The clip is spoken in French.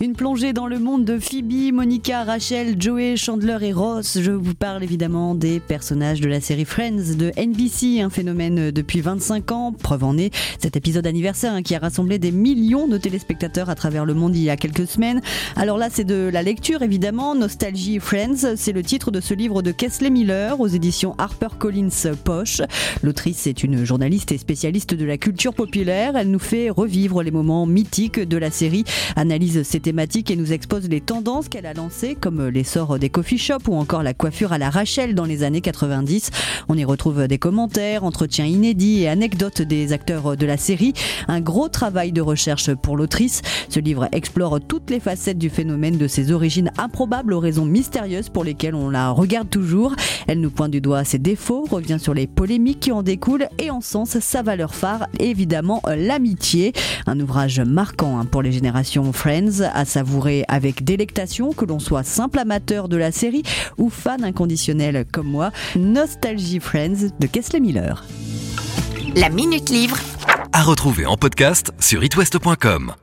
Une plongée dans le monde de Phoebe, Monica, Rachel, Joey, Chandler et Ross. Je vous parle évidemment des personnages de la série Friends de NBC, un phénomène depuis 25 ans. Preuve en est cet épisode anniversaire hein, qui a rassemblé des millions de téléspectateurs à travers le monde il y a quelques semaines. Alors là, c'est de la lecture évidemment. Nostalgie Friends, c'est le titre de ce livre de Kesley Miller aux éditions HarperCollins Poche. L'autrice est une journaliste et spécialiste de la culture populaire. Elle nous fait revivre les moments mythiques de la série, analyse ses thématiques et nous expose les tendances qu'elle a lancées, comme l'essor des coffee shops ou encore la coiffure à la Rachel dans les années 90. On y retrouve des commentaires, entretiens inédits et anecdotes des acteurs de la série. Un gros travail de recherche pour l'autrice. Ce livre explore toutes les facettes du phénomène de ses origines improbables aux raisons mystérieuses pour lesquelles on la regarde toujours. Elle nous pointe du doigt ses défauts, revient sur les polémiques qui en découlent et en sens sa valeur phare, évidemment l'amitié. Un ouvrage marquant hein, pour les générations Friends à savourer avec délectation, que l'on soit simple amateur de la série ou fan inconditionnel comme moi. Nostalgie Friends de Kessler Miller. La Minute Livre. À retrouver en podcast sur itwest.com.